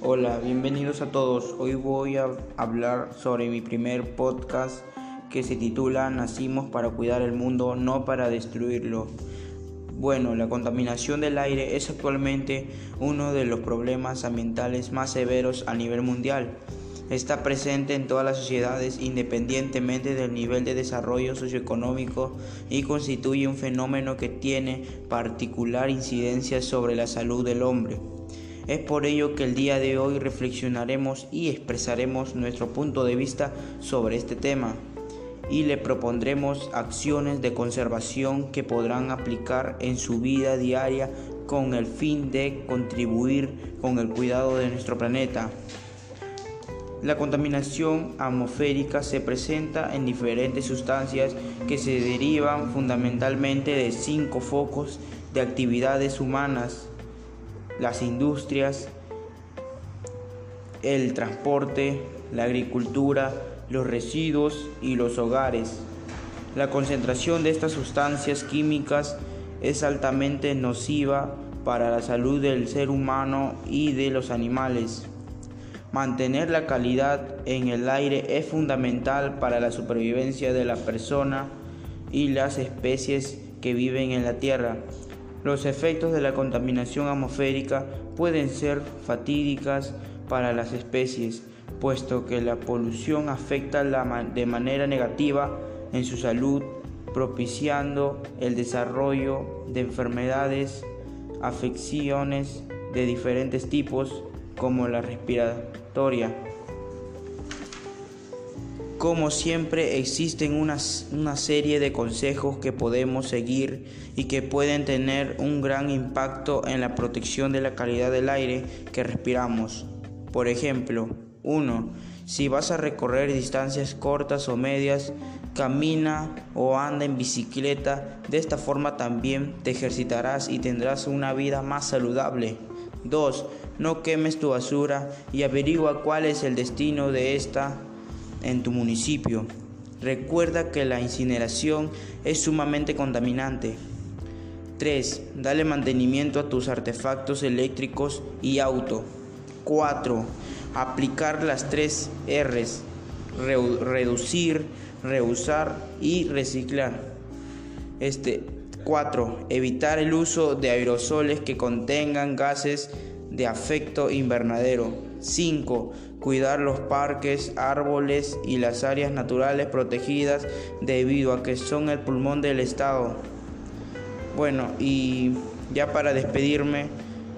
Hola, bienvenidos a todos. Hoy voy a hablar sobre mi primer podcast que se titula Nacimos para cuidar el mundo, no para destruirlo. Bueno, la contaminación del aire es actualmente uno de los problemas ambientales más severos a nivel mundial. Está presente en todas las sociedades independientemente del nivel de desarrollo socioeconómico y constituye un fenómeno que tiene particular incidencia sobre la salud del hombre. Es por ello que el día de hoy reflexionaremos y expresaremos nuestro punto de vista sobre este tema y le propondremos acciones de conservación que podrán aplicar en su vida diaria con el fin de contribuir con el cuidado de nuestro planeta. La contaminación atmosférica se presenta en diferentes sustancias que se derivan fundamentalmente de cinco focos de actividades humanas las industrias, el transporte, la agricultura, los residuos y los hogares. La concentración de estas sustancias químicas es altamente nociva para la salud del ser humano y de los animales. Mantener la calidad en el aire es fundamental para la supervivencia de la persona y las especies que viven en la Tierra. Los efectos de la contaminación atmosférica pueden ser fatídicas para las especies, puesto que la polución afecta de manera negativa en su salud, propiciando el desarrollo de enfermedades, afecciones de diferentes tipos, como la respiratoria. Como siempre existen una, una, serie de consejos que podemos seguir y que pueden tener un gran impacto en la protección de la calidad del aire que respiramos. Por ejemplo, 1. Si vas a recorrer distancias cortas o medias, camina o anda en bicicleta. De esta forma también te ejercitarás y tendrás una vida más saludable. 2. No quemes tu basura y averigua cuál es el destino de esta en tu municipio. Recuerda que la incineración es sumamente contaminante. 3. Dale mantenimiento a tus artefactos eléctricos y auto. 4. Aplicar las 3 R's. reducir, reusar y reciclar. Este 4. Evitar el uso de aerosoles que contengan gases de afecto invernadero. 5. Cuidar los parques, árboles y las áreas naturales protegidas debido a que son el pulmón del Estado. Bueno, y ya para despedirme,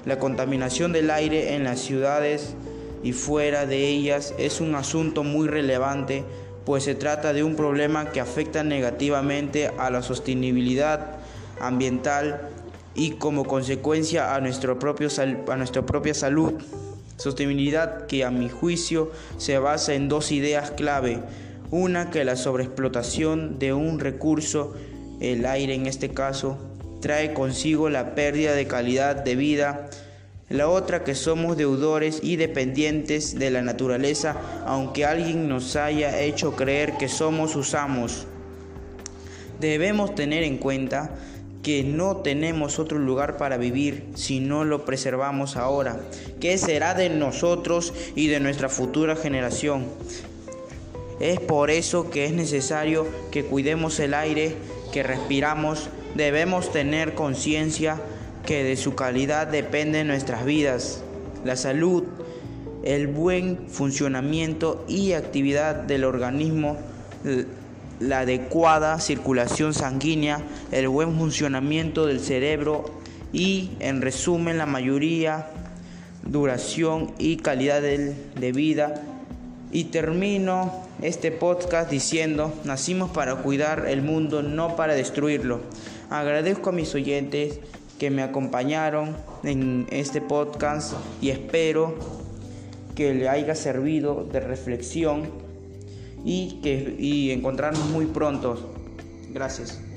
la contaminación del aire en las ciudades y fuera de ellas es un asunto muy relevante, pues se trata de un problema que afecta negativamente a la sostenibilidad ambiental y como consecuencia a, nuestro propio a nuestra propia salud. Sostenibilidad que a mi juicio se basa en dos ideas clave. Una que la sobreexplotación de un recurso, el aire en este caso, trae consigo la pérdida de calidad de vida. La otra que somos deudores y dependientes de la naturaleza, aunque alguien nos haya hecho creer que somos usamos. Debemos tener en cuenta que no tenemos otro lugar para vivir si no lo preservamos ahora. ¿Qué será de nosotros y de nuestra futura generación? Es por eso que es necesario que cuidemos el aire que respiramos. Debemos tener conciencia que de su calidad dependen nuestras vidas, la salud, el buen funcionamiento y actividad del organismo la adecuada circulación sanguínea, el buen funcionamiento del cerebro y, en resumen, la mayoría, duración y calidad de vida. Y termino este podcast diciendo, nacimos para cuidar el mundo, no para destruirlo. Agradezco a mis oyentes que me acompañaron en este podcast y espero que le haya servido de reflexión y, que, y encontrarnos muy pronto. Gracias.